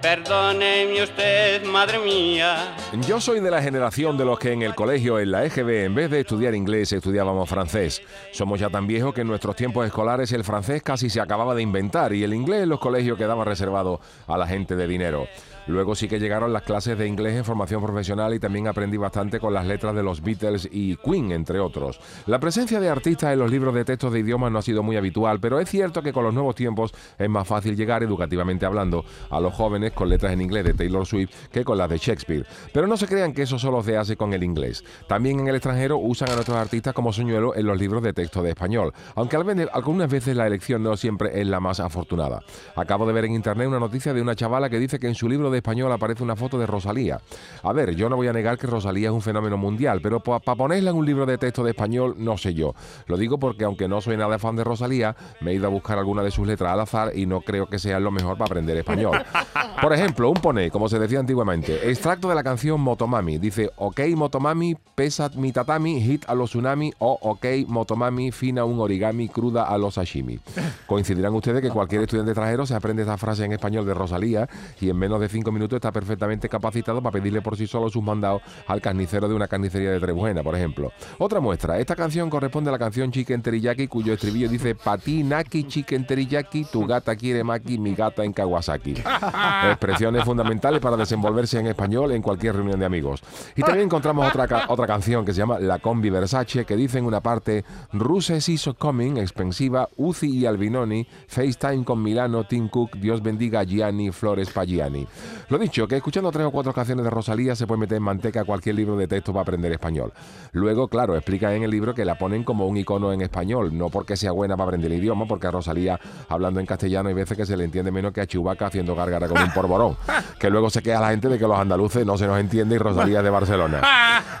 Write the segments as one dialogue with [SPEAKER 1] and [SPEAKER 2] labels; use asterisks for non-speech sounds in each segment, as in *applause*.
[SPEAKER 1] Perdóneme usted, madre mía.
[SPEAKER 2] Yo soy de la generación de los que en el colegio, en la EGB, en vez de estudiar inglés, estudiábamos francés. Somos ya tan viejos que en nuestros tiempos escolares el francés casi se acababa de inventar y el inglés en los colegios quedaba reservado a la gente de dinero. Luego sí que llegaron las clases de inglés en formación profesional y también aprendí bastante con las letras de los Beatles y Queen, entre otros. La presencia de artistas en los libros de textos de idiomas no ha sido muy habitual, pero es cierto que con los nuevos tiempos es más fácil llegar, educativamente hablando, a los jóvenes con letras en inglés de Taylor Swift que con las de Shakespeare. Pero no se crean que eso solo se hace con el inglés. También en el extranjero usan a nuestros artistas como señuelo en los libros de texto de español, aunque algunas veces la elección no siempre es la más afortunada. Acabo de ver en internet una noticia de una chavala que dice que en su libro de español aparece una foto de Rosalía. A ver, yo no voy a negar que Rosalía es un fenómeno mundial, pero para ponerla en un libro de texto de español, no sé yo. Lo digo porque aunque no soy nada fan de Rosalía, me he ido a buscar alguna de sus letras al azar y no creo que sea lo mejor para aprender español. *laughs* Por ejemplo, un pone, como se decía antiguamente, extracto de la canción Motomami. Dice, ok Motomami, pesa mi tatami, hit a los tsunami o ok Motomami, fina un origami, cruda a los sashimi. Coincidirán ustedes que cualquier estudiante extranjero se aprende esta frase en español de Rosalía y en menos de cinco minutos está perfectamente capacitado para pedirle por sí solo sus mandados al carnicero de una carnicería de Trebujena, por ejemplo. Otra muestra, esta canción corresponde a la canción Chicken Teriyaki, cuyo estribillo dice Pati Naki Chicken Teriyaki, tu gata quiere Maki, mi gata en Kawasaki. *laughs* Expresiones fundamentales para desenvolverse en español en cualquier reunión de amigos. Y también encontramos otra, otra canción que se llama La Combi Versace, que dice en una parte Ruses iso coming, expensiva, Uzi y Albinoni, FaceTime con Milano, Tim Cook, Dios bendiga Gianni, Flores Pagiani. Lo dicho, que escuchando tres o cuatro canciones de Rosalía se puede meter en manteca cualquier libro de texto para aprender español. Luego, claro, explica en el libro que la ponen como un icono en español, no porque sea buena para aprender el idioma, porque a Rosalía hablando en castellano hay veces que se le entiende menos que a Chubaca haciendo gárgara con un porborón. Que luego se queda la gente de que los andaluces no se nos entiende y Rosalía es de Barcelona.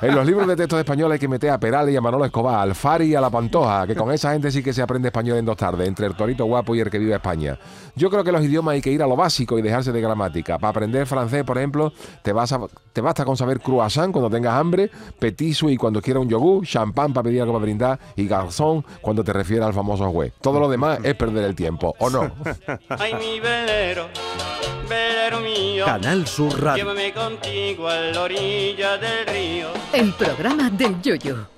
[SPEAKER 2] En los libros de texto de español hay que meter a Peral y a Manolo Escobar, al Fari y a la Pantoja, que con esa gente sí que se aprende español en dos tardes, entre el torito guapo y el que vive España. Yo creo que los idiomas hay que ir a lo básico y dejarse de gramática. Para aprender francés, por ejemplo, te, vas te basta con saber croissant cuando tengas hambre, petit suisse cuando quieras un yogur, champán para pedir algo para brindar y garçon cuando te refieres al famoso juez. Todo lo demás es perder el tiempo, ¿o no?
[SPEAKER 1] Ay, mi velero, velero mío.
[SPEAKER 3] Canal Sur Radio.
[SPEAKER 1] Llévame contigo a la orilla del río.
[SPEAKER 4] El programa del Yoyo.